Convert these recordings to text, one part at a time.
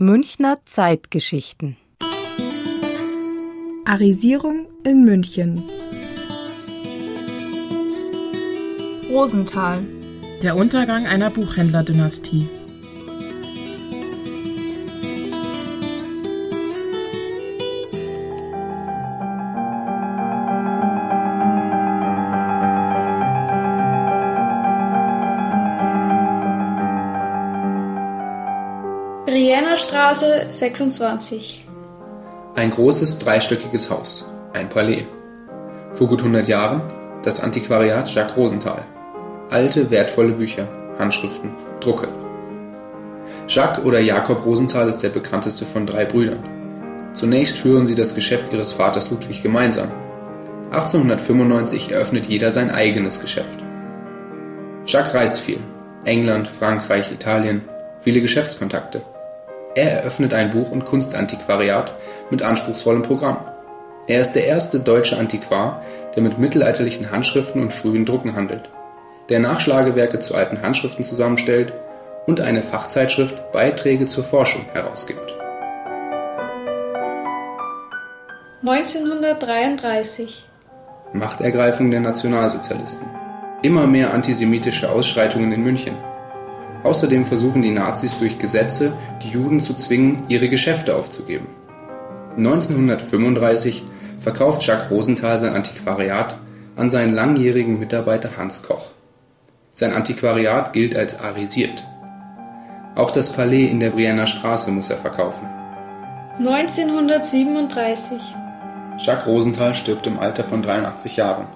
Münchner Zeitgeschichten. Arisierung in München. Rosenthal. Der Untergang einer Buchhändlerdynastie. Brienner Straße 26. Ein großes dreistöckiges Haus, ein Palais. Vor gut 100 Jahren das Antiquariat Jacques Rosenthal. Alte, wertvolle Bücher, Handschriften, Drucke. Jacques oder Jakob Rosenthal ist der bekannteste von drei Brüdern. Zunächst führen sie das Geschäft ihres Vaters Ludwig gemeinsam. 1895 eröffnet jeder sein eigenes Geschäft. Jacques reist viel. England, Frankreich, Italien, viele Geschäftskontakte. Er eröffnet ein Buch- und Kunstantiquariat mit anspruchsvollem Programm. Er ist der erste deutsche Antiquar, der mit mittelalterlichen Handschriften und frühen Drucken handelt, der Nachschlagewerke zu alten Handschriften zusammenstellt und eine Fachzeitschrift Beiträge zur Forschung herausgibt. 1933. Machtergreifung der Nationalsozialisten. Immer mehr antisemitische Ausschreitungen in München. Außerdem versuchen die Nazis durch Gesetze, die Juden zu zwingen, ihre Geschäfte aufzugeben. 1935 verkauft Jacques Rosenthal sein Antiquariat an seinen langjährigen Mitarbeiter Hans Koch. Sein Antiquariat gilt als arisiert. Auch das Palais in der Brienner Straße muss er verkaufen. 1937. Jacques Rosenthal stirbt im Alter von 83 Jahren.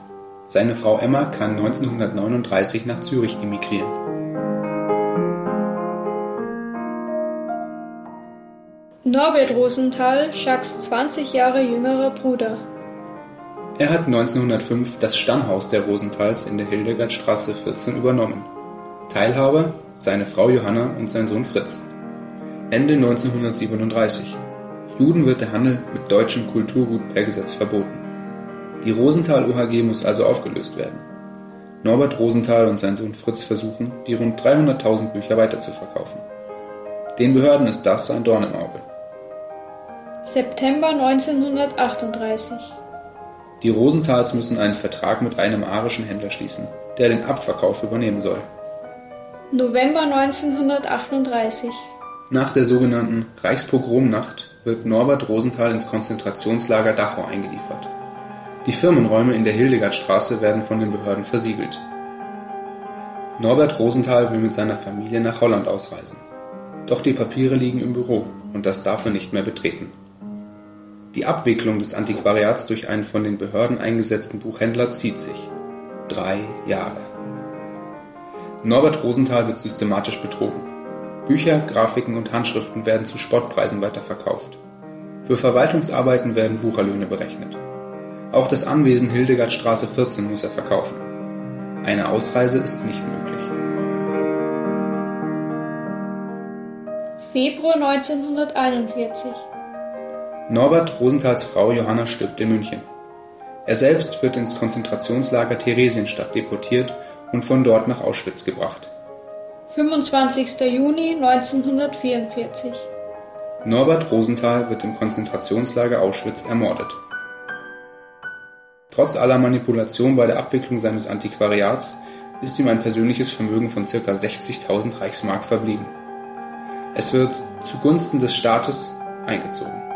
Seine Frau Emma kann 1939 nach Zürich emigrieren. Norbert Rosenthal, Jacques 20 Jahre jüngerer Bruder. Er hat 1905 das Stammhaus der Rosenthals in der Hildegardstraße 14 übernommen. Teilhaber seine Frau Johanna und sein Sohn Fritz. Ende 1937. Juden wird der Handel mit deutschem Kulturgut per Gesetz verboten. Die Rosenthal OHG muss also aufgelöst werden. Norbert Rosenthal und sein Sohn Fritz versuchen, die rund 300.000 Bücher weiterzuverkaufen. Den Behörden ist das ein Dorn im Auge. September 1938. Die Rosenthals müssen einen Vertrag mit einem arischen Händler schließen, der den Abverkauf übernehmen soll. November 1938. Nach der sogenannten Reichspogromnacht wird Norbert Rosenthal ins Konzentrationslager Dachau eingeliefert. Die Firmenräume in der Hildegardstraße werden von den Behörden versiegelt. Norbert Rosenthal will mit seiner Familie nach Holland ausreisen. Doch die Papiere liegen im Büro und das darf er nicht mehr betreten. Die Abwicklung des Antiquariats durch einen von den Behörden eingesetzten Buchhändler zieht sich. Drei Jahre. Norbert Rosenthal wird systematisch betrogen. Bücher, Grafiken und Handschriften werden zu Spottpreisen weiterverkauft. Für Verwaltungsarbeiten werden Wucherlöhne berechnet. Auch das Anwesen Hildegardstraße 14 muss er verkaufen. Eine Ausreise ist nicht möglich. Februar 1941. Norbert Rosenthals Frau Johanna stirbt in München. Er selbst wird ins Konzentrationslager Theresienstadt deportiert und von dort nach Auschwitz gebracht. 25. Juni 1944. Norbert Rosenthal wird im Konzentrationslager Auschwitz ermordet. Trotz aller Manipulation bei der Abwicklung seines Antiquariats ist ihm ein persönliches Vermögen von ca. 60.000 Reichsmark verblieben. Es wird zugunsten des Staates eingezogen.